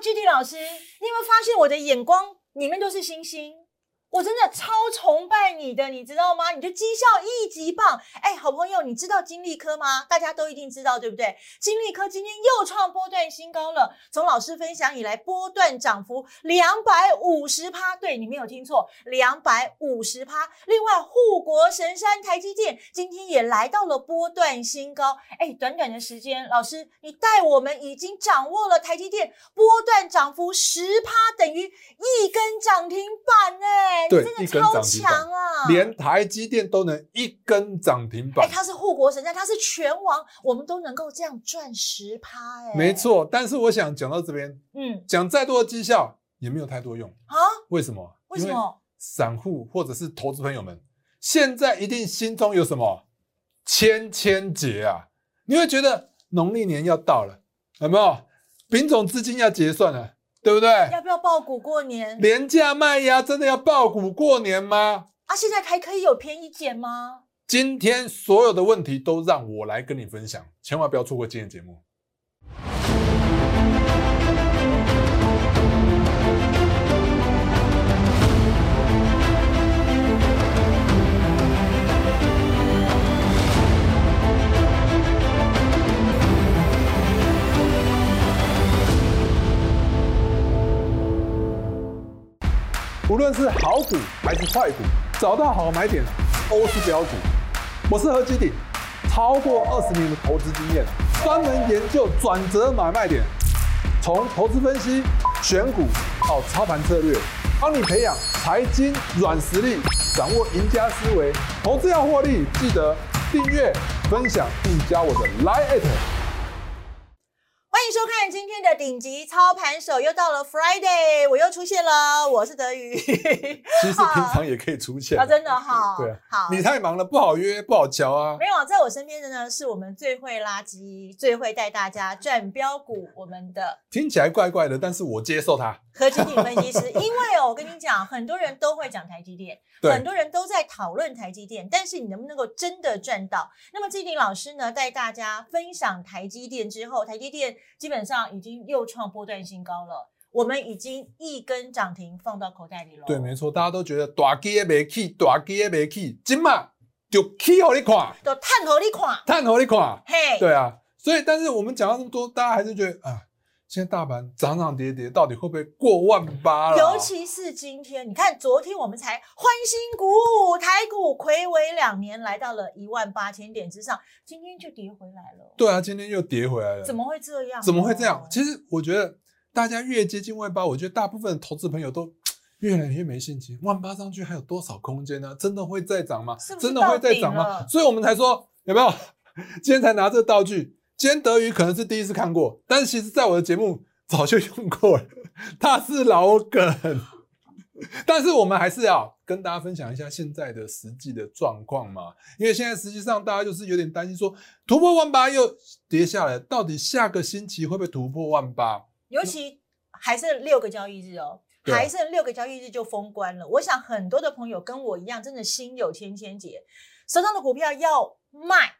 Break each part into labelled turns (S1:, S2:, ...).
S1: ，GD 老师，你有没有发现我的眼光里面都是星星？我真的超崇拜你的，你知道吗？你的绩效一级棒！哎，好朋友，你知道金利科吗？大家都一定知道，对不对？金利科今天又创波段新高了。从老师分享以来，波段涨幅两百五十趴，对，你没有听错，两百五十趴。另外，护国神山台积电今天也来到了波段新高。哎，短短的时间，老师你带我们已经掌握了台积电波段涨幅十趴，等于一根涨停板，哎。
S2: 对，
S1: 真的超强啊！
S2: 连台积电都能一根涨停板。
S1: 哎，它是护国神山，它是拳王，我们都能够这样赚十趴，哎，
S2: 没错。但是我想讲到这边，
S1: 嗯，
S2: 讲再多的绩效也没有太多用
S1: 啊？
S2: 为什么？
S1: 为什么？
S2: 散户或者是投资朋友们，现在一定心中有什么千千结啊？你会觉得农历年要到了，有没有？丙种资金要结算了。对不对？
S1: 要不要爆股过年？
S2: 廉价卖压真的要爆股过年吗？
S1: 啊，现在还可以有便宜捡吗？
S2: 今天所有的问题都让我来跟你分享，千万不要错过今天的节目。无论是好股还是坏股，找到好买点都是标股。我是何基鼎，超过二十年的投资经验，专门研究转折买卖点，从投资分析、选股。到操盘策略，帮你培养财经软实力，掌握赢家思维。投资要获利，记得订阅、分享并加我的 Line@
S1: 迎收看今天的顶级操盘手，又到了 Friday，我又出现了，我是德瑜。
S2: 其实平常也可以出现
S1: 啊，真的哈。
S2: 对啊，
S1: 好，
S2: 你太忙了，不好约，不好瞧啊。
S1: 没有，在我身边的呢，是我们最会垃圾、最会带大家赚标股，我们的
S2: 听起来怪怪的，但是我接受它。
S1: 何基鼎分析师，因为哦，我跟你讲，很多人都会讲台积电，很多人都在讨论台积电，但是你能不能够真的赚到？那么基鼎老师呢，带大家分享台积电之后，台积电基本上已经又创波段新高了，我们已经一根涨停放到口袋里了。
S2: 对，没错，大家都觉得大鸡也没起，大鸡也没起，今嘛就起好你看，
S1: 就探好你看，
S2: 探好你看，
S1: 嘿，
S2: 对啊，所以但是我们讲到这么多，大家还是觉得啊。现在大盘涨涨跌跌，到底会不会过万八了？
S1: 尤其是今天，你看昨天我们才欢欣鼓舞，台股睽违两年来到了一万八千点之上，今天就跌回来了。
S2: 对啊，今天又跌回来了。
S1: 怎么会这样？
S2: 怎么会这样？其实我觉得大家越接近万八，我觉得大部分的投资朋友都 越来越没信心。万八上去还有多少空间呢？真的会再涨吗？
S1: 是是
S2: 真的会再涨吗？所以我们才说有没有？今天才拿这个道具。今天德语可能是第一次看过，但是其实在我的节目早就用过了，它是老梗。但是我们还是要跟大家分享一下现在的实际的状况嘛，因为现在实际上大家就是有点担心，说突破万八又跌下来，到底下个星期会不会突破万八？
S1: 尤其还剩六个交易日哦，还剩六个交易日就封关了。我想很多的朋友跟我一样，真的心有千千结，手上的股票要卖。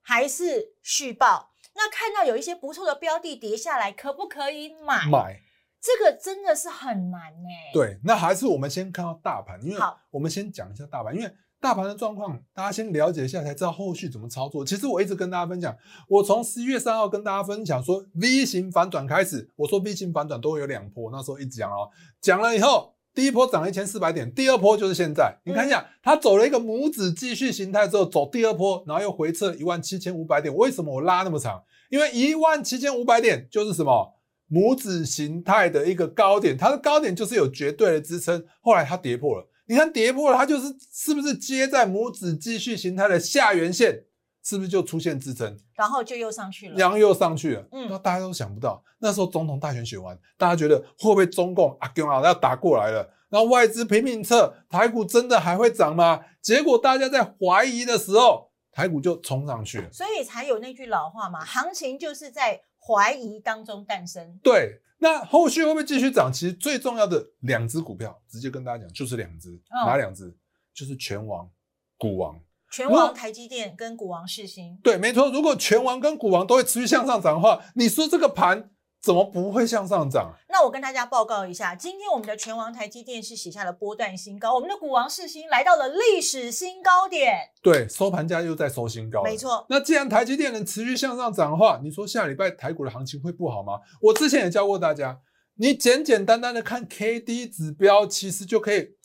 S1: 还是续报？那看到有一些不错的标的跌下来，可不可以买？
S2: 买
S1: 这个真的是很难哎。
S2: 对，那还是我们先看到大盘，因为我们先讲一下大盘，因为大盘的状况，大家先了解一下，才知道后续怎么操作。其实我一直跟大家分享，我从十一月三号跟大家分享说 V 型反转开始，我说 V 型反转都会有两波，那时候一直讲哦，讲了以后。第一波涨了一千四百点，第二波就是现在。你看一下，它走了一个拇指继续形态之后，走第二波，然后又回撤一万七千五百点。为什么我拉那么长？因为一万七千五百点就是什么拇指形态的一个高点，它的高点就是有绝对的支撑。后来它跌破了，你看跌破了，它就是是不是接在拇指继续形态的下缘线？是不是就出现支撑，
S1: 然后就又上去了，
S2: 然后又上去了。
S1: 嗯，
S2: 那大家都想不到，那时候总统大选选完，大家觉得会不会中共啊，给我要打过来了？然后外资频频测台股真的还会涨吗？结果大家在怀疑的时候，台股就冲上去了。
S1: 所以才有那句老话嘛，行情就是在怀疑当中诞生。
S2: 对，那后续会不会继续涨？其实最重要的两只股票，直接跟大家讲，就是两只，哦、哪两只？就是拳王、股王。
S1: 拳王台积电跟股王世芯，
S2: 对，没错。如果拳王跟股王都会持续向上涨的话，你说这个盘怎么不会向上涨？
S1: 那我跟大家报告一下，今天我们的全王台积电是写下了波段新高，我们的股王世新来到了历史新高点。
S2: 对，收盘价又在收新高。
S1: 没错。
S2: 那既然台积电能持续向上涨的话，你说下礼拜台股的行情会不好吗？我之前也教过大家，你简简单单的看 K D 指标，其实就可以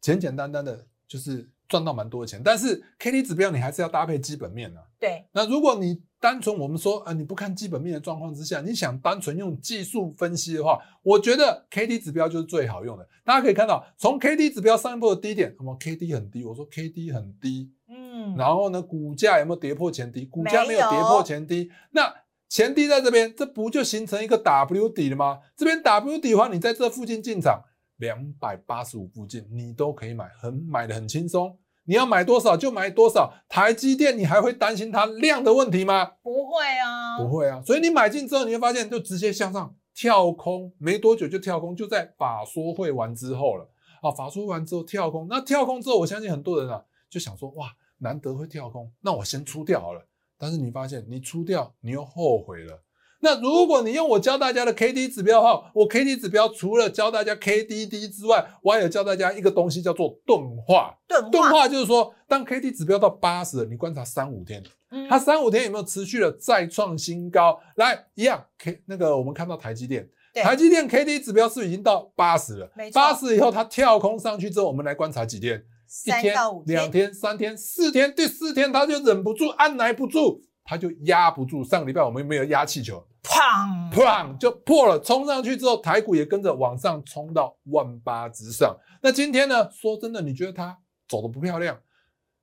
S2: 简简单单的，就是。赚到蛮多的钱，但是 K D 指标你还是要搭配基本面啊。
S1: 对，
S2: 那如果你单纯我们说啊，你不看基本面的状况之下，你想单纯用技术分析的话，我觉得 K D 指标就是最好用的。大家可以看到，从 K D 指标上一波的低点，什么 K D 很低，我说 K D 很低，嗯，然后呢，股价有没有跌破前低？股价没有跌破前低，那前低在这边，这不就形成一个 W 底了吗？这边 W 底的话，你在这附近进场。两百八十五附近，你都可以买，很买的很轻松。你要买多少就买多少。台积电，你还会担心它量的问题吗？
S1: 不会啊，
S2: 不会啊。所以你买进之后，你会发现就直接向上跳空，没多久就跳空，就在法说会完之后了。啊，法说完之后跳空，那跳空之后，我相信很多人啊就想说，哇，难得会跳空，那我先出掉好了。但是你发现你出掉，你又后悔了。那如果你用我教大家的 K D 指标的话，我 K D 指标除了教大家 K D D 之外，我还有教大家一个东西叫做钝化。钝化就是说，当 K D 指标到八十了，你观察三五天，嗯，它三五天有没有持续的再创新高？来，一样 K 那个我们看到台积电，台积电 K D 指标是不是已经到八十了？八十以后它跳空上去之后，我们来观察几天？一天、两天、三天、四天，第四天它就忍不住，按捺不住。它就压不住，上个礼拜我们没有压气球，砰砰就破了，冲上去之后，台股也跟着往上冲到万八之上。那今天呢？说真的，你觉得它走的不漂亮，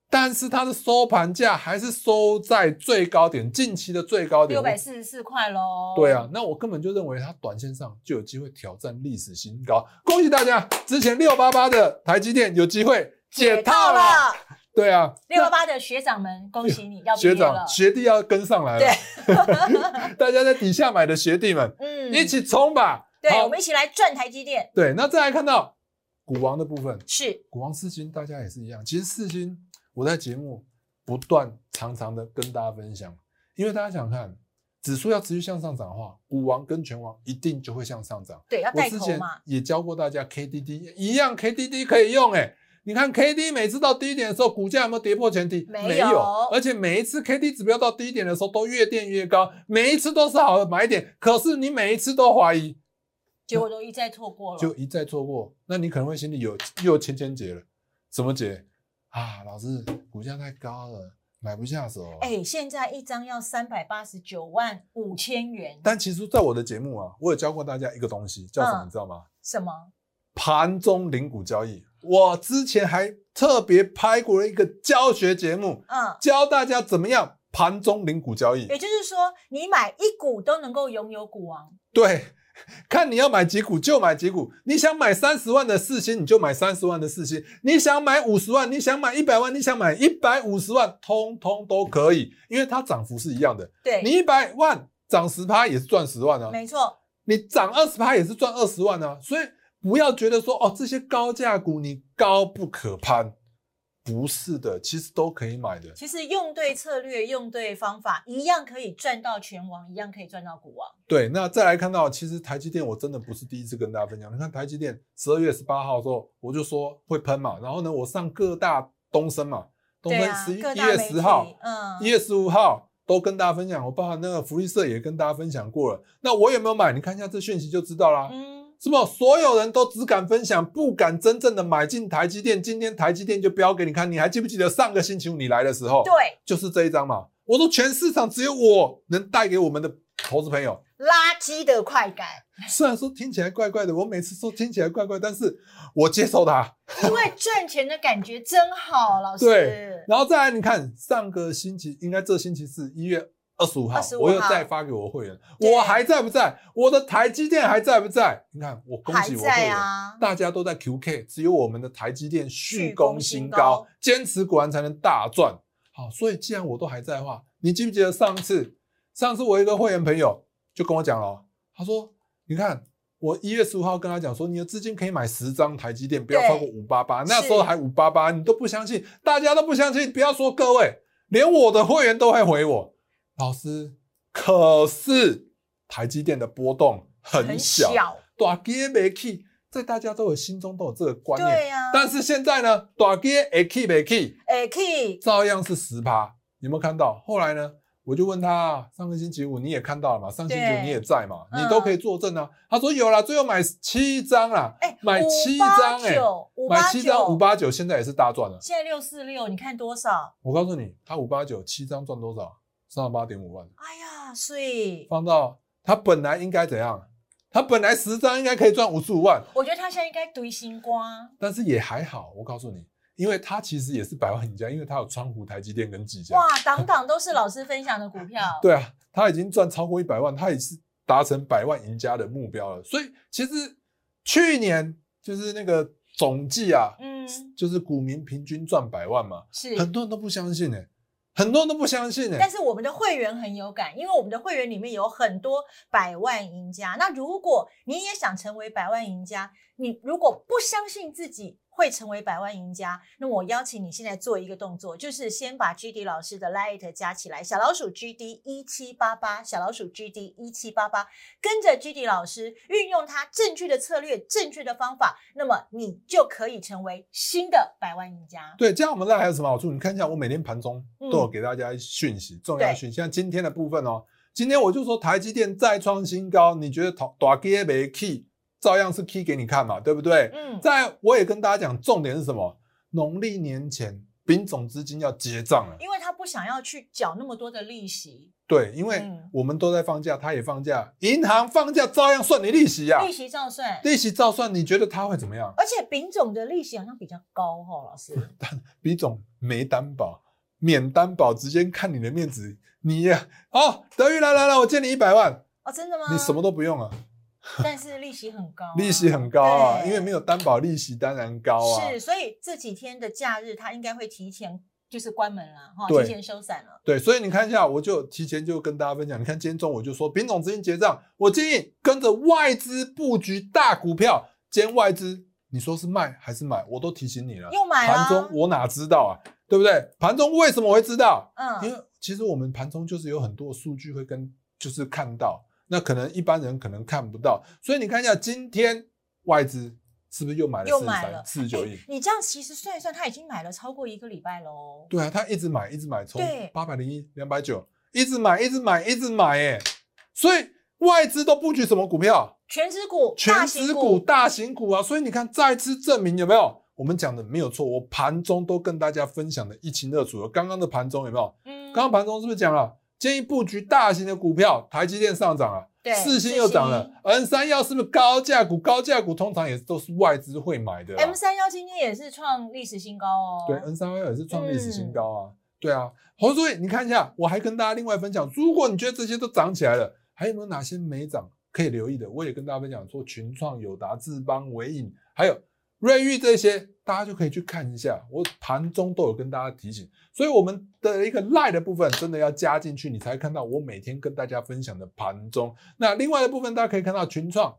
S2: 但是它的收盘价还是收在最高点，近期的最高点
S1: 六百四十四块喽。
S2: 对啊，那我根本就认为它短线上就有机会挑战历史新高。恭喜大家，之前六八八的台积电有机会解套了。对啊，
S1: 六幺八的学长们，恭喜你要
S2: 学长学弟要跟上来了。对，大家在底下买的学弟们，嗯，一起冲吧！
S1: 对，我们一起来赚台积电。
S2: 对，那再来看到股王的部分，
S1: 是
S2: 股王四星，大家也是一样。其实四星，我在节目不断常常的跟大家分享，因为大家想看指数要持续向上涨的话，股王跟权王一定就会向上涨。
S1: 对，要带头嘛。
S2: 我之前也教过大家 KDD 一样，KDD 可以用哎、欸。你看 K D 每次到低点的时候，股价有没有跌破前低？没有，而且每一次 K D 指标到低点的时候，都越垫越高，每一次都是好的买点。可是你每一次都怀疑，
S1: 结果都一再错过了，
S2: 就一再错过。那你可能会心里有又有千千结了，什么结啊？老师，股价太高了，买不下手。
S1: 哎、欸，现在一张要三百八十九万五千元。
S2: 但其实，在我的节目啊，我有教过大家一个东西，叫什么？嗯、你知道吗？
S1: 什么？
S2: 盘中零股交易。我之前还特别拍过了一个教学节目，嗯，教大家怎么样盘中零股交易。
S1: 也就是说，你买一股都能够拥有股王。
S2: 对，看你要买几股就买几股。你想买三十万的四星，你就买三十万的四星；你想买五十万，你想买一百万，你想买一百五十万，通通都可以，因为它涨幅是一样的。
S1: 对，
S2: 你一百万涨十趴也是赚十万啊，
S1: 没错。
S2: 你涨二十趴也是赚二十万啊，所以。不要觉得说哦，这些高价股你高不可攀，不是的，其实都可以买的。
S1: 其实用对策略，用对方法，一样可以赚到全王，一样可以赚到股王。
S2: 对，那再来看到，其实台积电我真的不是第一次跟大家分享。你看台积电十二月十八号的时候，我就说会喷嘛，然后呢，我上各大东升嘛，东升十一一月十号，嗯，一月十五号都跟大家分享，我包含那个福利社也跟大家分享过了。那我有没有买？你看一下这讯息就知道啦。嗯。是不？所有人都只敢分享，不敢真正的买进台积电。今天台积电就标给你看，你还记不记得上个星期五你来的时候？
S1: 对，
S2: 就是这一张嘛。我说全市场只有我能带给我们的投资朋友
S1: 垃圾的快感。
S2: 虽然说听起来怪怪的，我每次说听起来怪怪，但是我接受它，
S1: 因为赚钱的感觉真好，老师。
S2: 对，然后再来你看上个星期，应该这星期是一月。二十五号，我又再发给我会员，我还在不在？我的台积电还在不在？你看，我恭喜我会员，啊、大家都在 QK，只有我们的台积电续攻新高，坚持果然才能大赚。好，所以既然我都还在的话，你记不记得上次？上次我一个会员朋友就跟我讲了，他说：“你看，我一月十五号跟他讲说，你的资金可以买十张台积电，不要超过五八八，那时候还五八八，你都不相信，大家都不相信，不要说各位，连我的会员都会回我。”老师，可是台积电的波动很小，大跌没起，在大家都有心中都有这个观念。
S1: 对呀、啊。
S2: 但是现在呢，大跌会起没起？
S1: 会起，
S2: 照样是十趴。有没有看到？后来呢？我就问他，上个星期五你也看到了嘛？上星期五你也在嘛？你都可以作证啊。他说有啦，最后买七张啦，
S1: 哎，
S2: 买七张哎，买七张五八九，现在也是大赚了。
S1: 现在六四六，你看多少？
S2: 我告诉你，他五八九七张赚多少？三十八点五万。
S1: 哎呀，所以
S2: 放到他本来应该怎样？他本来十张应该可以赚五十五万。
S1: 我觉得他现在应该堆新瓜，
S2: 但是也还好。我告诉你。因为他其实也是百万赢家，因为他有川湖、台积电跟技嘉。
S1: 哇，档档都是老师分享的股票。
S2: 对啊，他已经赚超过一百万，他也是达成百万赢家的目标了。所以其实去年就是那个总计啊，嗯，就是股民平均赚百万嘛，是很多人都不相信呢、欸，很多人都不相信呢、欸。
S1: 但是我们的会员很有感，因为我们的会员里面有很多百万赢家。那如果你也想成为百万赢家，你如果不相信自己。会成为百万赢家，那我邀请你现在做一个动作，就是先把 GD 老师的 Light 加起来，小老鼠 GD 一七八八，小老鼠 GD 一七八八，跟着 GD 老师运用他正确的策略、正确的方法，那么你就可以成为新的百万赢家。
S2: 对，这样我们那还有什么好处？你看一下，我每天盘中都有给大家讯息，嗯、重要讯息。像今天的部分哦，今天我就说台积电再创新高，你觉得大跌没 key？照样是 key 给你看嘛，对不对？嗯，在我也跟大家讲，重点是什么？农历年前，丙种资金要结账了，
S1: 因为他不想要去缴那么多的利息。
S2: 对，因为我们都在放假，他也放假，银行放假照样算你利息呀、啊，
S1: 利息照算，
S2: 利息照算。你觉得他会怎么样？
S1: 而且丙种的利息好像比较高哈、哦，老师。
S2: 但丙种没担保，免担保，直接看你的面子。你呀，哦，德裕来来来，我借你一百万。
S1: 哦，真的吗？
S2: 你什么都不用啊。
S1: 但是利息很高、啊，
S2: 利息很高啊，因为没有担保，利息当然高啊。
S1: 是，所以这几天的假日，它应该会提前就是关门了哈，提前收伞了。
S2: 对，所以你看一下，我就提前就跟大家分享，你看今天中午我就说，丙种资金结账，我建议跟着外资布局大股票，兼外资你说是卖还是买，我都提醒你了。
S1: 又买了？
S2: 盘中我哪知道啊，对不对？盘中为什么我会知道？嗯，因为其实我们盘中就是有很多数据会跟就是看到。那可能一般人可能看不到，所以你看一下今天外资是不是又买了四十三四十九亿？
S1: 你这样其实算一算，他已经买了超过一个礼拜喽。
S2: 对啊，他一直买，一直买，从八百零一、两百九，一直买，一直买，一直买，哎，所以外资都布局什么股票？
S1: 全值股、
S2: 全值股、大型股啊！所以你看，再次证明有没有？我们讲的没有错，我盘中都跟大家分享的一清二楚了。刚刚的盘中有没有？嗯，刚刚盘中是不是讲了？建议布局大型的股票，台积电上涨了，对，四星又涨了，N 三幺是不是高价股？高价股通常也都是外资会买的。
S1: M 三幺今天也是创历史新高哦。
S2: 对，N 三幺也是创历史新高啊。嗯、对啊，好，所以你看一下，我还跟大家另外分享，如果你觉得这些都涨起来了，还有没有哪些没涨可以留意的？我也跟大家分享说，群创、友达、智邦、伟影，还有。瑞昱这些，大家就可以去看一下。我盘中都有跟大家提醒，所以我们的一个 LINE 的部分真的要加进去，你才看到我每天跟大家分享的盘中。那另外的部分，大家可以看到群创，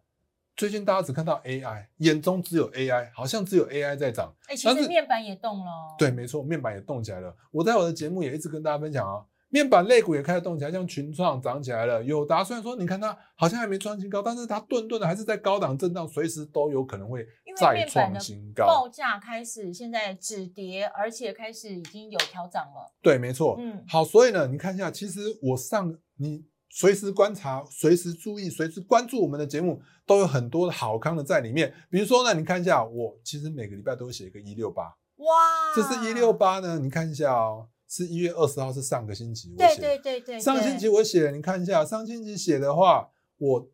S2: 最近大家只看到 AI，眼中只有 AI，好像只有 AI 在涨。
S1: 哎、欸，其实面板也动了。
S2: 对，没错，面板也动起来了。我在我的节目也一直跟大家分享啊。面板类股也开始动起来，像群创涨起来了。友达虽然说你看它好像还没创新高，但是它顿顿的还是在高档震荡，随时都有可能会再创新高。
S1: 报价开始现在止跌，而且开始已经有调涨了。
S2: 对，没错。嗯，好，所以呢，你看一下，其实我上你随时观察、随时注意、随时关注我们的节目，都有很多的好康的在里面。比如说呢，你看一下，我其实每个礼拜都会写一个一六八。哇，这是一六八呢，你看一下哦。是一月二十号，是上个星期我写的。对对对对，上星期我写的，你看一下，上星期写的话，我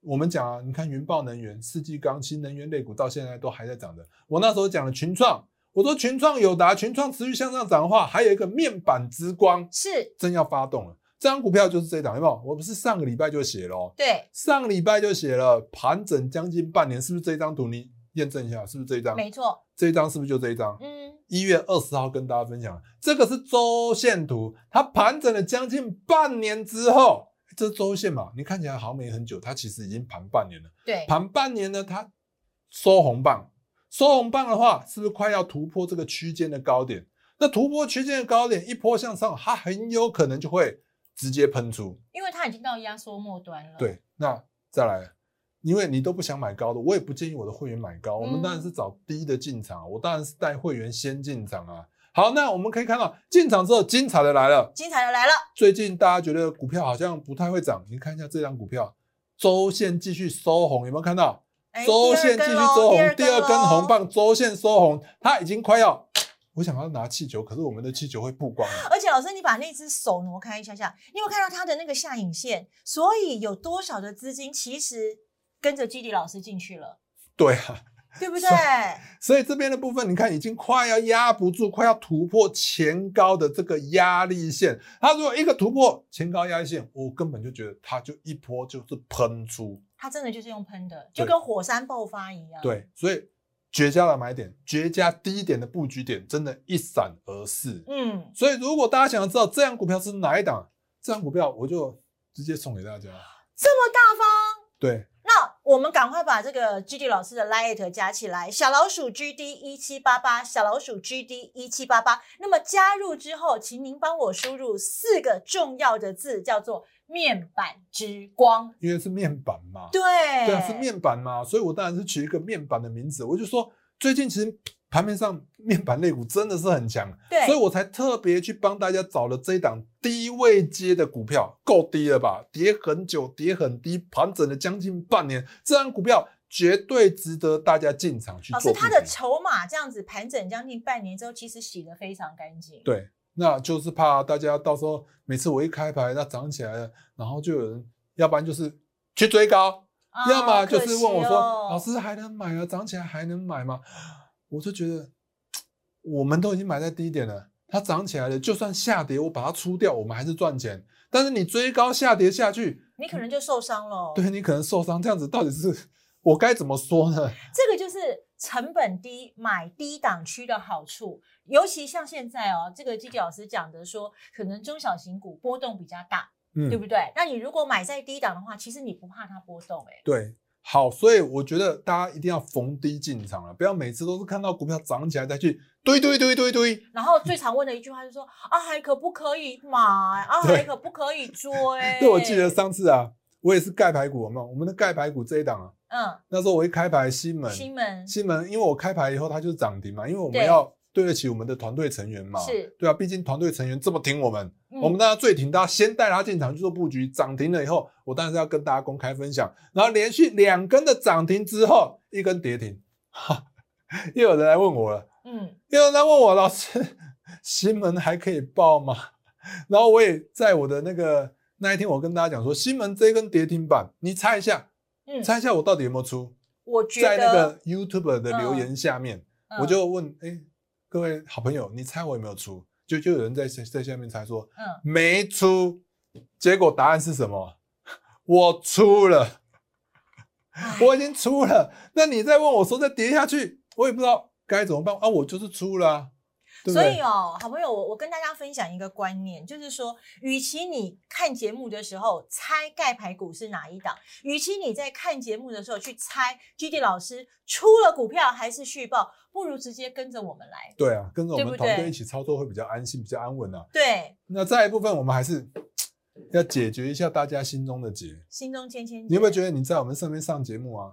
S2: 我们讲啊，你看云豹能源、世纪钢、新能源类股到现在都还在涨的。我那时候讲了群创，我说群创有达，群创持续向上涨的话，还有一个面板之光是真要发动了。这张股票就是这档，有没有？我不是上个礼拜就写了哦。对，上个礼拜就写了，盘整将近半年，是不是这张图？你验证一下，是不是这一张？没错，这一张是不是就这一张？嗯。一月二十号跟大家分享，这个是周线图，它盘整了将近半年之后，这周线嘛？你看起来好像没很久，它其实已经盘半年了。对，盘半年呢，它收红棒，收红棒的话，是不是快要突破这个区间的高点？那突破区间的高点，一波向上，它很有可能就会直接喷出，
S1: 因为它已经到压缩末端了。
S2: 对，那再来，因为你都不想买高的，我也不建议我的会员买高。嗯、我们当然是找低的进场，我当然是带会员先进场啊。好，那我们可以看到进场之后，精彩的来了，
S1: 精彩的来了。
S2: 最近大家觉得股票好像不太会涨，你看一下这张股票，周线继续收红，有没有看到？周线继续收红，第二根红棒，周线收红，它已经快要，我想要拿气球，可是我们的气球会曝光。
S1: 而且老师，你把那只手挪开一下下，你有没有看到它的那个下影线？所以有多少的资金其实跟着基底老师进去了？
S2: 对啊。
S1: 对不 对？
S2: 所以这边的部分，你看已经快要压不住，快要突破前高的这个压力线。它如果一个突破前高压力线，我根本就觉得它就一波就是喷出。
S1: 它真的就是用喷的，就跟火山爆发一样。
S2: 对，所以绝佳的买点，绝佳低点的布局点，真的一闪而逝。嗯，所以如果大家想要知道这样股票是哪一档，这样股票我就直接送给大家。这
S1: 么大方？
S2: 对。
S1: 我们赶快把这个 GD 老师的 Lite 加起来，小老鼠 GD 一七八八，小老鼠 GD 一七八八。那么加入之后，请您帮我输入四个重要的字，叫做“面板之光”，
S2: 因为是面板嘛。
S1: 对，
S2: 对啊，是面板嘛，所以我当然是取一个面板的名字。我就说，最近其实。盘面上面板类股真的是很强，
S1: 对，
S2: 所以我才特别去帮大家找了这一档低位接的股票，够低了吧？跌很久，跌很低，盘整了将近半年，这档股票绝对值得大家进场去做。老师，
S1: 它的筹码这样子盘整将近半年之后，其实洗得非常干净。
S2: 对，那就是怕大家到时候每次我一开牌它涨起来了，然后就有人，要不然就是去追高，哦、要么就是问我说：“哦、老师还能买啊？涨起来还能买吗？”我就觉得，我们都已经买在低点了，它涨起来了，就算下跌，我把它出掉，我们还是赚钱。但是你追高下跌下去，
S1: 你可能就受伤了。
S2: 对，你可能受伤，这样子到底是我该怎么说呢？
S1: 这个就是成本低买低档区的好处，尤其像现在哦，这个基基老师讲的说，可能中小型股波动比较大，嗯，对不对？那你如果买在低档的话，其实你不怕它波动，欸，诶
S2: 对。好，所以我觉得大家一定要逢低进场了，不要每次都是看到股票涨起来再去堆堆堆堆堆。
S1: 然后最常问的一句话就是说：啊，还可不可以买？啊，还可不可以追？
S2: 对，我记得上次啊，我也是盖牌股，有没有？我们的盖牌股这一档啊，嗯，那时候我一开牌，西门，
S1: 西门，
S2: 西门，因为我开牌以后它就是涨停嘛，因为我们要。对得起我们的团队成员嘛？
S1: 是，
S2: 对啊，毕竟团队成员这么挺我们，嗯、我们当然最挺他，先带他进场去做布局，涨停了以后，我当然是要跟大家公开分享。然后连续两根的涨停之后，一根跌停，哈，又有人来问我了，嗯，又有人来问我，老师，新门还可以报吗？然后我也在我的那个那一天，我跟大家讲说，新门这一根跌停板，你猜一下，嗯，猜一下我到底有没有出？
S1: 我觉得
S2: 在那个 YouTube 的留言下面，嗯、我就问，哎、欸。各位好朋友，你猜我有没有出？就就有人在在下面猜说，嗯，没出。结果答案是什么？我出了，我已经出了。那你再问我说再跌下去，我也不知道该怎么办啊！我就是出了啊。
S1: 所以哦，好朋友，我我跟大家分享一个观念，就是说，与其你看节目的时候猜盖牌股是哪一档，与其你在看节目的时候去猜 GD 老师出了股票还是续抱，不如直接跟着我们来。
S2: 对啊，跟着我们团队一起操作会比较安心，比较安稳啊。
S1: 对。
S2: 那再一部分，我们还是 要解决一下大家心中的结。
S1: 心中千千结。
S2: 你有没有觉得你在我们上面上节目啊？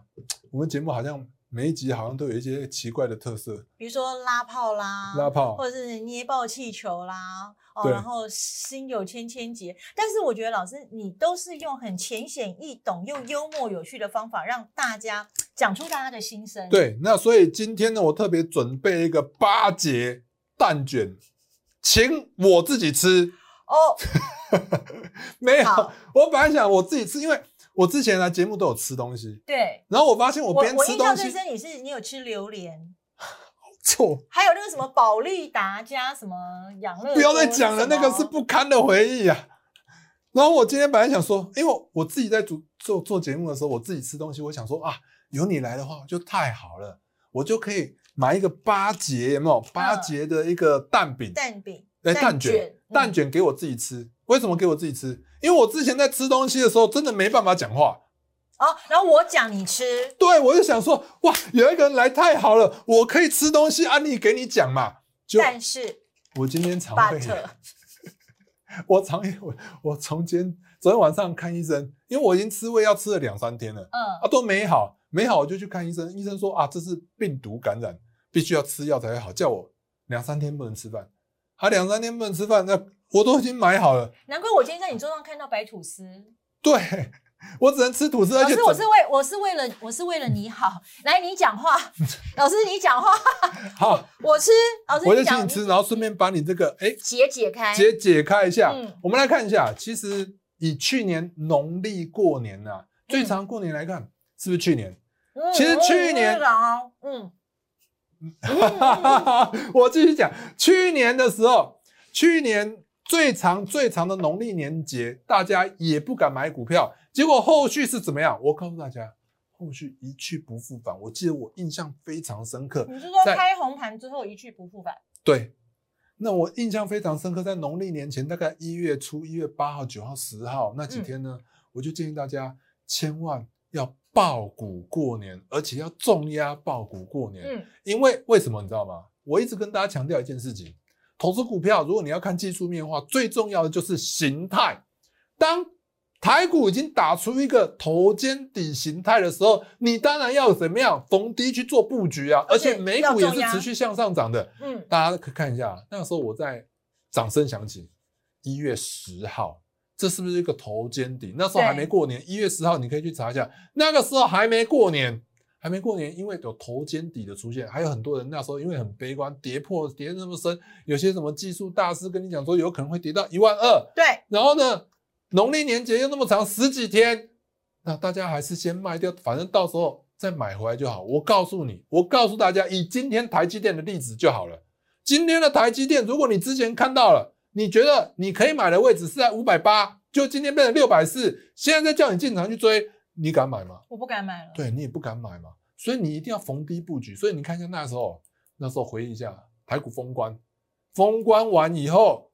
S2: 我们节目好像。每一集好像都有一些奇怪的特色，
S1: 比如说拉炮啦，
S2: 拉炮，
S1: 或者是捏爆气球啦，哦，然后心有千千结。但是我觉得老师你都是用很浅显易懂又幽默有趣的方法，让大家讲出大家的心声。
S2: 对，那所以今天呢，我特别准备一个八节蛋卷，请我自己吃哦。没有，我本来想我自己吃，因为。我之前来节目都有吃东西，
S1: 对，
S2: 然后我发现我边吃东西，我印象
S1: 最深你是你有吃榴莲，
S2: 错，
S1: 还有那个什么保利达加什么养乐，
S2: 不要再讲了，那个是不堪的回忆啊。然后我今天本来想说，因为我自己在做做做节目的时候，我自己吃东西，我想说啊，有你来的话就太好了，我就可以买一个八节，有没有八节的一个蛋饼，
S1: 蛋饼，
S2: 哎，蛋卷，蛋卷给我自己吃。为什么给我自己吃？因为我之前在吃东西的时候，真的没办法讲话。
S1: 哦，然后我讲你吃，
S2: 对，我就想说，哇，有一个人来太好了，我可以吃东西，安利给你讲嘛。就
S1: 但是，
S2: 我今天肠胃，我肠炎，我我从前昨天晚上看医生，因为我已经吃胃药吃了两三天了，嗯，啊都没好，没好我就去看医生，医生说啊这是病毒感染，必须要吃药才会好，叫我两三天不能吃饭，还两三天不能吃饭，那我都已经买好了。
S1: 难怪我今天在你桌上看到白吐司。
S2: 对。我只能吃吐司，而且
S1: 老师，我是为我是为了我是为了你好，来你讲话，老师你讲话，
S2: 好，
S1: 我吃，老师
S2: 我就请你吃，然后顺便把你这个哎
S1: 解解开，
S2: 解解开一下。嗯，我们来看一下，其实以去年农历过年呐、啊，最长过年来看，是不是去年？嗯、其实去年，嗯，我继续讲，去年的时候，去年最长最长的农历年节，大家也不敢买股票。结果后续是怎么样？我告诉大家，后续一去不复返。我记得我印象非常深刻。
S1: 你是说开红盘之后一去不复返？
S2: 对，那我印象非常深刻，在农历年前大概一月初，一月八号、九号、十号那几天呢，嗯、我就建议大家千万要抱股过年，而且要重压爆股过年。嗯，因为为什么你知道吗？我一直跟大家强调一件事情：投资股票，如果你要看技术面的话，最重要的就是形态。当台股已经打出一个头肩底形态的时候，你当然要怎么样逢低去做布局啊！而且美股也是持续向上涨的。嗯，大家可以看一下，那个时候我在掌声响起，一月十号，这是不是一个头肩底？那时候还没过年，一月十号你可以去查一下，那个时候还没过年，还没过年，因为有头肩底的出现，还有很多人那时候因为很悲观，跌破跌那么深，有些什么技术大师跟你讲说有可能会跌到一万二。对，然后呢？农历年节又那么长十几天，那大家还是先卖掉，反正到时候再买回来就好。我告诉你，我告诉大家，以今天台积电的例子就好了。今天的台积电，如果你之前看到了，你觉得你可以买的位置是在五百八，就今天变成六百四，现在再叫你进场去追，你敢买吗？
S1: 我不敢买了。
S2: 对，你也不敢买嘛，所以你一定要逢低布局。所以你看一下那时候，那时候回忆一下台股封关，封关完以后。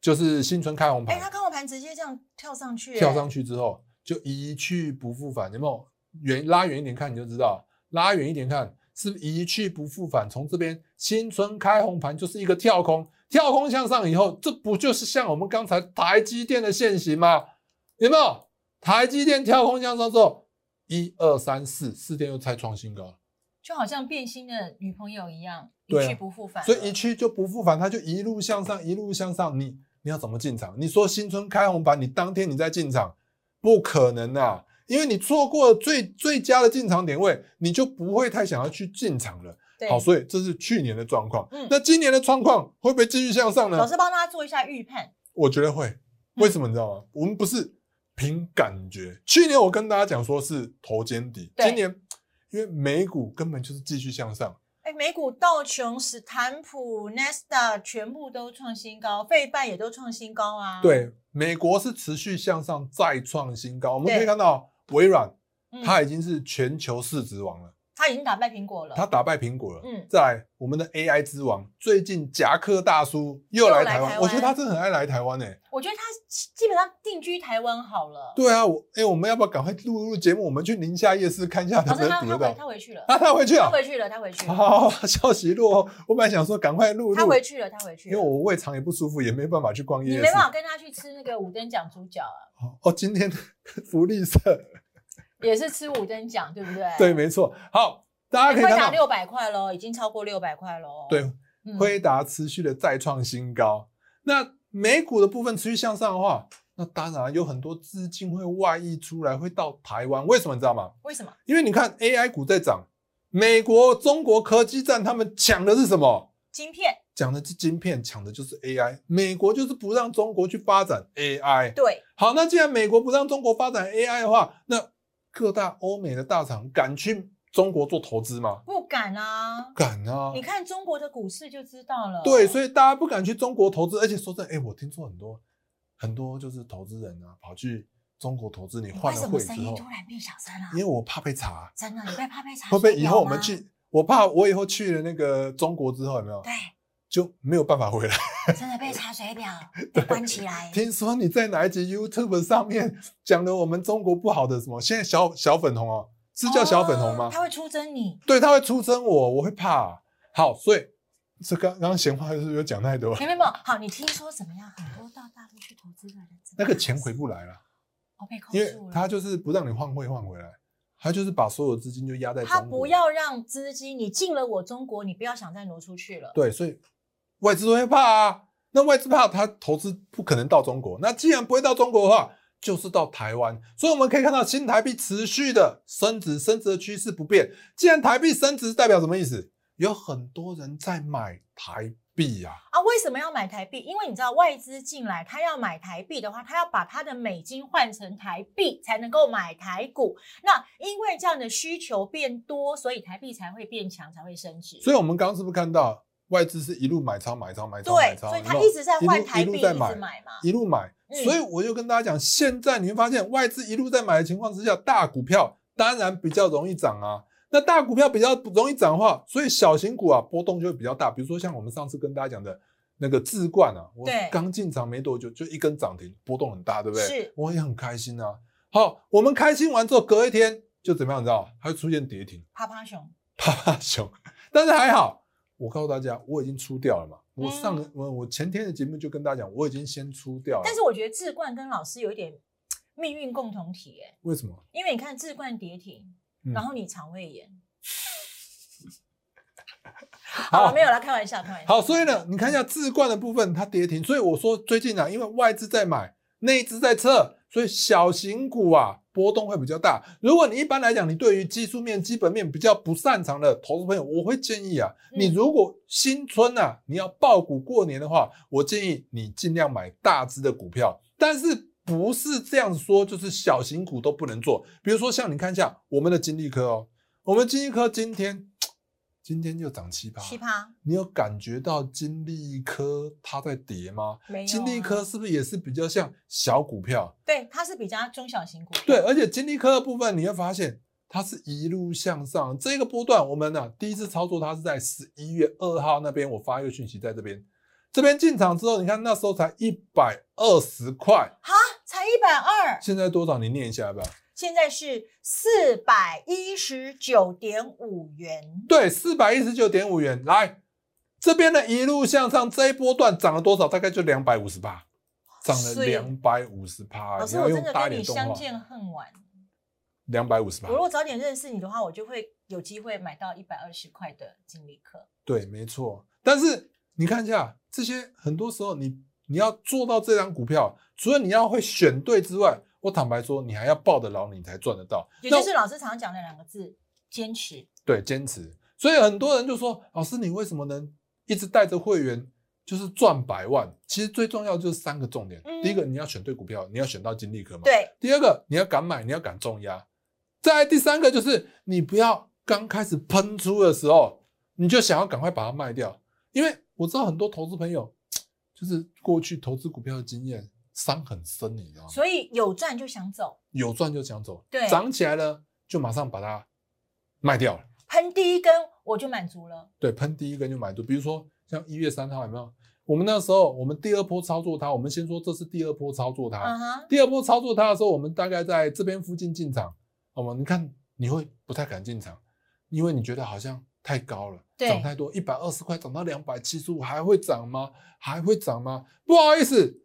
S2: 就是新春开红盘，
S1: 哎、欸，它开红盘直接这样跳上去，
S2: 跳上去之后就一去不复返，有没有？远拉远一点看你就知道，拉远一点看是不是一去不复返。从这边新春开红盘就是一个跳空，跳空向上以后，这不就是像我们刚才台积电的现形吗？有没有？台积电跳空向上之后，一二三四四天又再创新高，
S1: 就好像变心的女朋友一样，一去不复返。
S2: 所以一去就不复返，它就一路向上，一路向上，你。你要怎么进场？你说新春开红盘，你当天你再进场，不可能啊！因为你错过了最最佳的进场点位，你就不会太想要去进场了。好，所以这是去年的状况。嗯，那今年的状况会不会继续向上呢？
S1: 老师帮大家做一下预判。
S2: 我觉得会。为什么你知道吗？嗯、我们不是凭感觉。去年我跟大家讲说是头肩底，今年因为美股根本就是继续向上。
S1: 哎，美股道琼斯坦普、纳斯达全部都创新高，费半也都创新高啊。
S2: 对，美国是持续向上，再创新高。我们可以看到微软，它已经是全球市值王了。
S1: 他已经打败苹果了，
S2: 他打败苹果了。嗯，再来我们的 AI 之王，最近夹克大叔又来台湾，我觉得他真的很爱来台湾诶、欸。
S1: 我觉得他基本上定居台湾好了。
S2: 对啊，我哎、欸，我们要不要赶快录录节目？我们去宁夏夜市看一下能不能堵得到。
S1: 他回去了，
S2: 啊，他回去了，
S1: 他回去了，他回去了。
S2: 好，好，消息落。我本来想说赶快录录。
S1: 他回去了，他回去了。
S2: 因为我胃肠也不舒服，也没办法去逛夜市。
S1: 你没办法跟他去吃那个五灯奖猪脚啊。
S2: 哦，今天福利社
S1: 也是吃五等奖，对不对？
S2: 对，没错。好。大家可以看到，
S1: 六百块喽，已经超过六百块喽。
S2: 对，辉达、嗯、持续的再创新高。那美股的部分持续向上的话，那当然有很多资金会外溢出来，会到台湾。为什么你知道吗？
S1: 为什么？
S2: 因为你看 AI 股在涨，美国、中国科技战，他们抢的是什么？
S1: 晶片。
S2: 讲的是晶片，抢的就是 AI。美国就是不让中国去发展 AI。
S1: 对。
S2: 好，那既然美国不让中国发展 AI 的话，那各大欧美的大厂敢去？中国做投资吗？
S1: 不敢啊，
S2: 敢啊！
S1: 你看中国的股市就知道了。
S2: 对，所以大家不敢去中国投资，而且说真的，哎，我听说很多很多就是投资人啊，跑去中国投资，你换了汇之后，突然变小声了？因为我怕被查。
S1: 真的，你被怕被查？
S2: 会不会以后我们去？我怕我以后去了那个中国之后，有没有？对，就没有办法回来。
S1: 真的被查水表，被关起来。
S2: 听说你在哪一集 YouTube 上面讲了我们中国不好的什么？现在小小粉红哦。是叫小粉红吗？
S1: 他会出征你，
S2: 对，他会出征我，我会怕。好，所以这刚刚闲话是不是有讲太多？
S1: 没有没有，好，你听说怎么样？很多到大陆去投资的人，
S2: 那个钱回不来了，
S1: 哦，被扣
S2: 住了，因为他就是不让你换汇换回来，他就是把所有资金就压在中国。
S1: 他不要让资金你进了我中国，你不要想再挪出去了。
S2: 对，所以外资都会怕啊。那外资怕它投资不可能到中国，那既然不会到中国的话，就是到台湾。所以我们可以看到新台币持续的升值，升值的趋势不变。既然台币升值，代表什么意思？有很多人在买台币呀！
S1: 啊，为什么要买台币？因为你知道外资进来，他要买台币的话，他要把他的美金换成台币，才能够买台股。那因为这样的需求变多，所以台币才会变强，才会升值。
S2: 所以我们刚刚是不是看到外资是一路买超买超买超买超？
S1: 所以它一直在换台币，
S2: 一路在
S1: 买，买嘛，
S2: 一路买。所以我就跟大家讲，现在你会发现外资一路在买的情况之下，大股票当然比较容易涨啊。那大股票比较容易涨的话，所以小型股啊波动就会比较大。比如说像我们上次跟大家讲的那个智冠啊，我刚进场没多久就一根涨停，波动很大，对不对？是，我也很开心啊。好，我们开心完之后，隔一天就怎么样？你知道？它会出现跌停，
S1: 趴趴熊，
S2: 趴趴熊。但是还好，我告诉大家，我已经出掉了嘛。我上我我前天的节目就跟大家讲，我已经先出掉了。
S1: 但是我觉得智冠跟老师有一点命运共同体，哎，
S2: 为什么？
S1: 因为你看智冠跌停。然后你肠胃炎，好，没有啦，开玩笑，开玩笑。
S2: 好，所以呢，你看一下智冠的部分，它跌停，所以我说最近啊，因为外资在买，内资在撤，所以小型股啊波动会比较大。如果你一般来讲，你对于技术面、基本面比较不擅长的投资朋友，我会建议啊，你如果新春啊你要抱股过年的话，我建议你尽量买大只的股票，但是。不是这样说，就是小型股都不能做。比如说，像你看一下我们的金丽科哦，我们金丽科今天今天就涨七趴，
S1: 七趴。
S2: 你有感觉到金利科它在跌吗？
S1: 没有。
S2: 金利科是不是也是比较像小股票？
S1: 对，它是比较中小型股。
S2: 对，而且金利科的部分你会发现，它是一路向上。这个波段我们呢、啊、第一次操作它是在十一月二号那边，我发一个讯息在这边。这边进场之后，你看那时候才一百二十块，
S1: 哈，才一百二。
S2: 现在多少？你念一下要不要？
S1: 现在是四百一十九点五元。
S2: 对，四百一十九点五元。来，这边的一路向上，这一波段涨了多少？大概就两百五十八，涨了两百五十趴。
S1: 老师，我真的跟你相见恨晚。
S2: 两百五十八。
S1: 我如果早点认识你的话，我就会有机会买到一百二十块的金丽科。
S2: 对，没错。但是。你看一下这些，很多时候你你要做到这张股票，除了你要会选对之外，我坦白说，你还要抱得牢，你才赚得到。
S1: 也就是老师常常讲的两个字：坚持。
S2: 对，坚持。所以很多人就说：“老师，你为什么能一直带着会员就是赚百万？”其实最重要就是三个重点：嗯、第一个，你要选对股票，你要选到金利科嘛。
S1: 对。
S2: 第二个，你要敢买，你要敢重压。再来第三个，就是你不要刚开始喷出的时候，你就想要赶快把它卖掉，因为。我知道很多投资朋友，就是过去投资股票的经验伤很深，你知道吗？
S1: 所以有赚就想走，
S2: 有赚就想走，
S1: 对，
S2: 涨起来了就马上把它卖掉了。
S1: 喷第一根我就满足了，
S2: 对，喷第一根就满足。比如说像一月三号有没有？我们那时候我们第二波操作它，我们先说这是第二波操作它。Uh -huh. 第二波操作它的时候，我们大概在这边附近进场，好吗？你看你会不太敢进场，因为你觉得好像。太高了，涨太多，一百二十块涨到两百七十五，还会涨吗？还会涨吗？不好意思，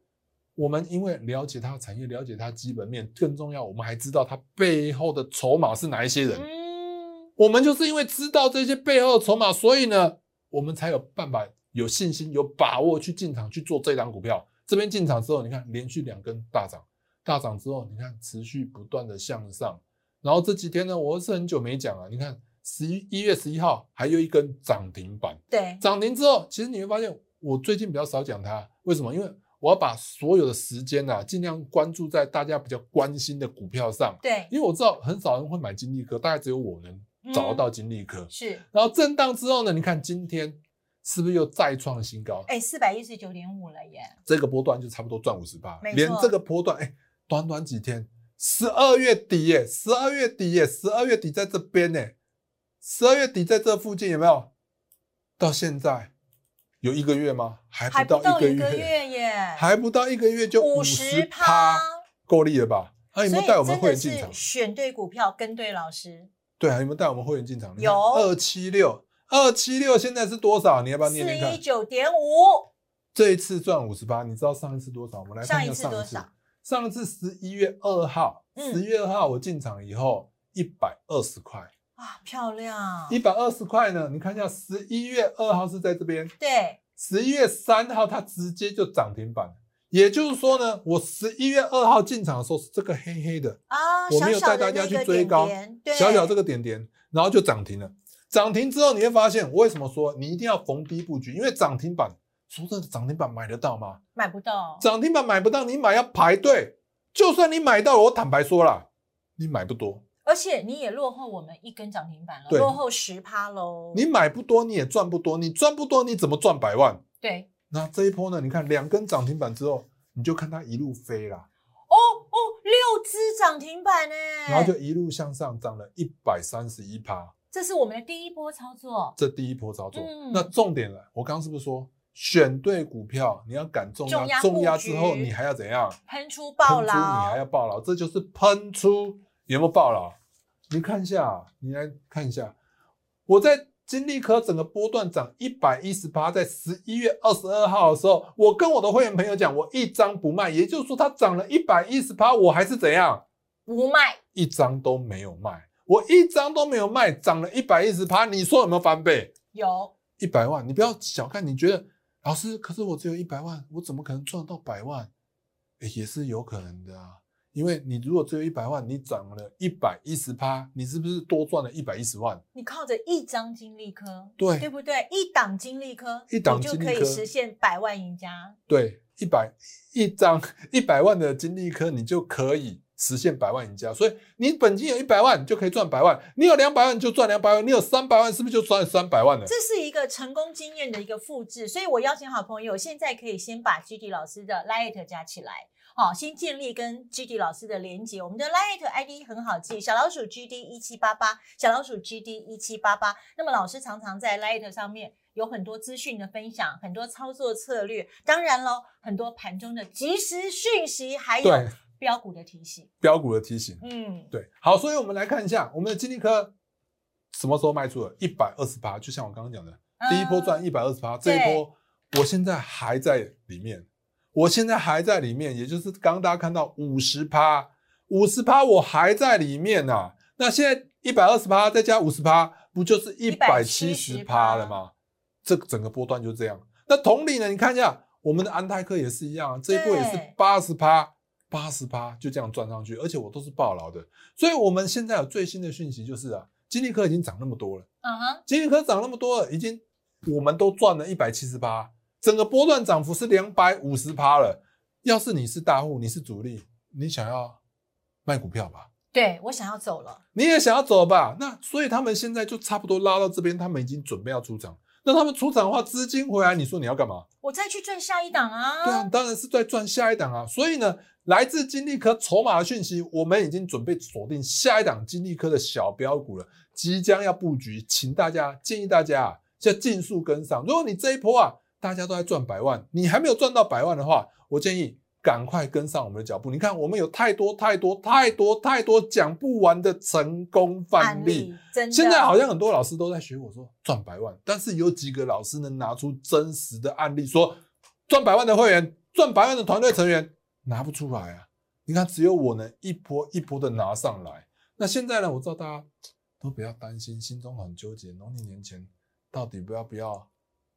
S2: 我们因为了解它的产业，了解它基本面，更重要，我们还知道它背后的筹码是哪一些人。嗯，我们就是因为知道这些背后的筹码，所以呢，我们才有办法、有信心、有把握去进场去做这档股票。这边进场之后，你看连续两根大涨，大涨之后，你看持续不断的向上，然后这几天呢，我是很久没讲了，你看。十一一月十一号还有一根涨停板，
S1: 对，
S2: 涨停之后，其实你会发现我最近比较少讲它，为什么？因为我要把所有的时间呢、啊，尽量关注在大家比较关心的股票上，
S1: 对，
S2: 因为我知道很少人会买金利科，大概只有我能找得到金利科、
S1: 嗯，是。
S2: 然后震荡之后呢，你看今天是不是又再创新高？
S1: 哎，四百一十九点五了耶，
S2: 这个波段就差不多赚五十八，连这个波段，哎，短短几天，十二月底耶，十二月底耶，十二月底在这边呢。十二月底在这附近有没有？到现在有一个月吗？还不到一个月，
S1: 个月耶，
S2: 还不到一个月就五十趴，够力了吧？啊，有没有带我们会员进场？
S1: 选对股票，跟对老师。
S2: 对啊，有没有带我们会员进场？有二七六二七六现在是多少？你要不要念念看？
S1: 四一九点五。
S2: 这一次赚五十八，你知道上一次多少？我们来看一下上一次。上一次十一月二号，十一月二号我进场以后一百二十块
S1: 啊，漂亮！
S2: 一百二十块呢？你看一下，十一月二号是在这边，
S1: 对，
S2: 十一月三号它直接就涨停板。也就是说呢，我十一月二号进场的时候是这个黑黑的
S1: 啊，
S2: 我没有带大家去追高，小小这个点点，然后就涨停了。涨停之后你会发现，我为什么说你一定要逢低布局？因为涨停板，说真的，涨停板买得到吗？
S1: 买不到。
S2: 涨停板买不到，你买要排队。就算你买到了，我坦白说了，你买不多。
S1: 而且你也落后我们一根涨停板了，落后十趴喽。
S2: 你买不多，你也赚不多。你赚不多，你怎么赚百万？
S1: 对。
S2: 那这一波呢？你看两根涨停板之后，你就看它一路飞啦。
S1: 哦哦，六只涨停板呢，
S2: 然后就一路向上涨了一百三十一趴。
S1: 这是我们的第一波操作。
S2: 这第一波操作，嗯、那重点了。我刚刚是不是说选对股票，你要敢重压，重压之后你还要怎样？
S1: 喷出爆牢，
S2: 你还要爆牢，这就是喷出。有没有爆牢？你看一下，你来看一下，我在。金利科整个波段涨一百一十八，在十一月二十二号的时候，我跟我的会员朋友讲，我一张不卖，也就是说它涨了一百一十八，我还是怎样？
S1: 不卖，
S2: 一张都没有卖，我一张都没有卖，涨了一百一十八，你说有没有翻倍？
S1: 有，
S2: 一百万，你不要小看，你觉得老师，可是我只有一百万，我怎么可能赚到百万？也是有可能的啊。因为你如果只有一百万，你涨了一百一十趴，你是不是多赚了一百一十万？
S1: 你靠着一张金利科，
S2: 对
S1: 对不对？一档金利科，
S2: 一档
S1: 你就可以实现百万赢家。
S2: 对，一百一张一百万的金利科，你就可以实现百万赢家。所以你本金有一百万，就可以赚百万；你有两百万，就赚两百万；你有三百万，是不是就赚三百万了？
S1: 这是一个成功经验的一个复制。所以我邀请好朋友，现在可以先把 GD 老师的 Light 加起来。好，先建立跟 GD 老师的连接。我们的 Light ID 很好记，小老鼠 GD 一七八八，小老鼠 GD 一七八八。那么老师常常在 Light 上面有很多资讯的分享，很多操作策略，当然喽，很多盘中的即时讯息，还有标股的提醒。
S2: 标股的提醒，
S1: 嗯，
S2: 对。好，所以我们来看一下我们的金利科什么时候卖出了？一百二十八，就像我刚刚讲的，第一波赚一百二十八，这一波我现在还在里面。我现在还在里面，也就是刚刚大家看到五十趴，五十趴我还在里面呐、啊。那现在一百二十趴再加五十趴，不就是一百七十趴了吗？这整个波段就这样。那同理呢？你看一下我们的安泰克也是一样，这一波也是八十趴，八十趴就这样赚上去，而且我都是抱牢的。所以我们现在有最新的讯息就是啊，金利科已经涨那么多了，嗯哼，金利科涨那么多了，已经我们都赚了一百七十趴。整个波段涨幅是两百五十趴了。要是你是大户，你是主力，你想要卖股票吧？
S1: 对，我想要走了。
S2: 你也想要走吧？那所以他们现在就差不多拉到这边，他们已经准备要出场。那他们出场的话，资金回来，你说你要干嘛？
S1: 我再去赚下一档啊！
S2: 对啊，当然是在赚下一档啊。所以呢，来自金利科筹码的讯息，我们已经准备锁定下一档金利科的小标股了，即将要布局，请大家建议大家啊，要尽速跟上。如果你这一波啊。大家都在赚百万，你还没有赚到百万的话，我建议赶快跟上我们的脚步。你看，我们有太多太多太多太多讲不完的成功范例。现在好像很多老师都在学我说赚百万，但是有几个老师能拿出真实的案例说赚百万的会员、赚百万的团队成员拿不出来啊？你看，只有我能一波一波的拿上来。那现在呢？我知道大家都不要担心，心中很纠结，农历年前到底不要不要？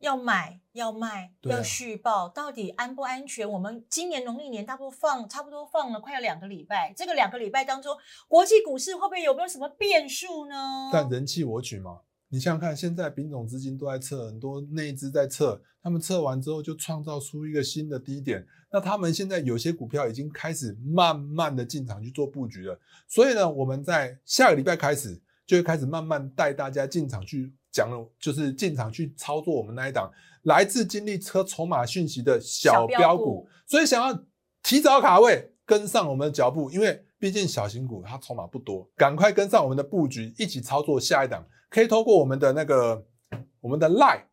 S1: 要买要卖要续报，到底安不安全？我们今年农历年大部分放差不多放了快要两个礼拜，这个两个礼拜当中，国际股市会不会有没有什么变数呢？
S2: 但人气我取嘛，你想想看，现在品种资金都在测，很多内资在测，他们测完之后就创造出一个新的低点，那他们现在有些股票已经开始慢慢的进场去做布局了，所以呢，我们在下个礼拜开始就会开始慢慢带大家进场去。讲了就是进场去操作我们那一档来自金利车筹码讯息的小标股，所以想要提早卡位跟上我们的脚步，因为毕竟小型股它筹码不多，赶快跟上我们的布局，一起操作下一档。可以透过我们的那个我们的 Line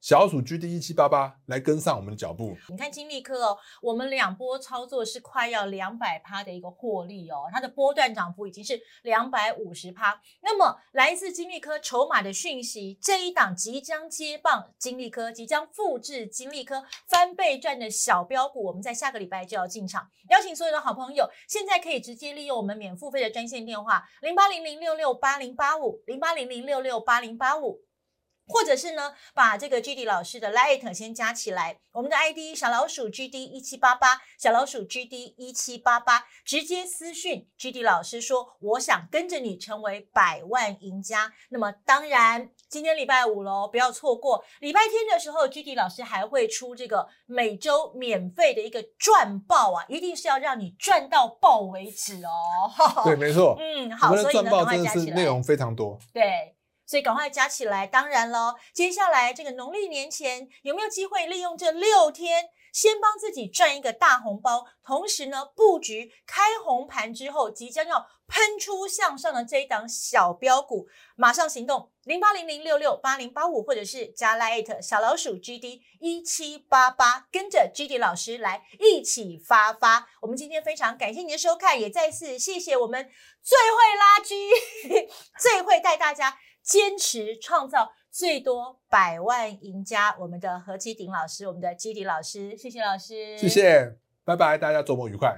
S2: 小鼠 GD 一七八八来跟上我们的脚步。
S1: 你看金利科哦，我们两波操作是快要两百趴的一个获利哦，它的波段涨幅已经是两百五十趴。那么来自金利科筹码的讯息，这一档即将接棒金利科，即将复制金利科翻倍赚的小标股，我们在下个礼拜就要进场。邀请所有的好朋友，现在可以直接利用我们免付费的专线电话零八零零六六八零八五零八零零六六八零八五。或者是呢，把这个 GD 老师的 Light 先加起来，我们的 ID 小老鼠 GD 一七八八，小老鼠 GD 一七八八，直接私讯 GD 老师说，我想跟着你成为百万赢家。那么当然，今天礼拜五喽，不要错过。礼拜天的时候，GD 老师还会出这个每周免费的一个赚爆啊，一定是要让你赚到爆为止哦。
S2: 对，没错。
S1: 嗯，好，所以呢，赶快加起来。
S2: 内容非常多。
S1: 对。所以赶快加起来！当然喽，接下来这个农历年前有没有机会利用这六天，先帮自己赚一个大红包，同时呢布局开红盘之后即将要喷出向上的这一档小标股，马上行动！零八零零六六八零八五，或者是加 Line 小老鼠 GD 一七八八，跟着 GD 老师来一起发发。我们今天非常感谢您的收看，也再次谢谢我们最会拉锯、最会带大家。坚持创造最多百万赢家，我们的何基鼎老师，我们的基底老师，谢谢老师，
S2: 谢谢，拜拜，大家周末愉快。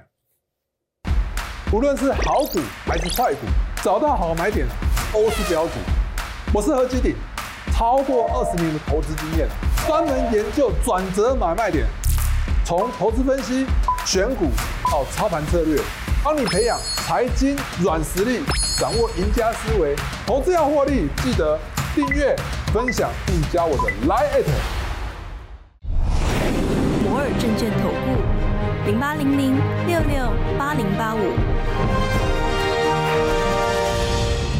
S2: 无论是好股还是坏股，找到好买点都是标股。我是何基鼎，超过二十年的投资经验，专门研究转折买卖点，从投资分析、选股到操盘策略，帮你培养财经软实力。掌握赢家思维，投资要获利，记得订阅、分享并加我的 Line。
S3: 摩尔证券投顾零八零零六六八零八五。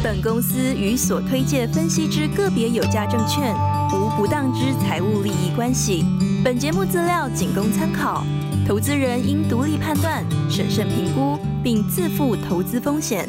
S3: 本公司与所推介分析之个别有价证券无不当之财务利益关系。本节目资料仅供参考，投资人应独立判断、审慎评估，并自负投资风险。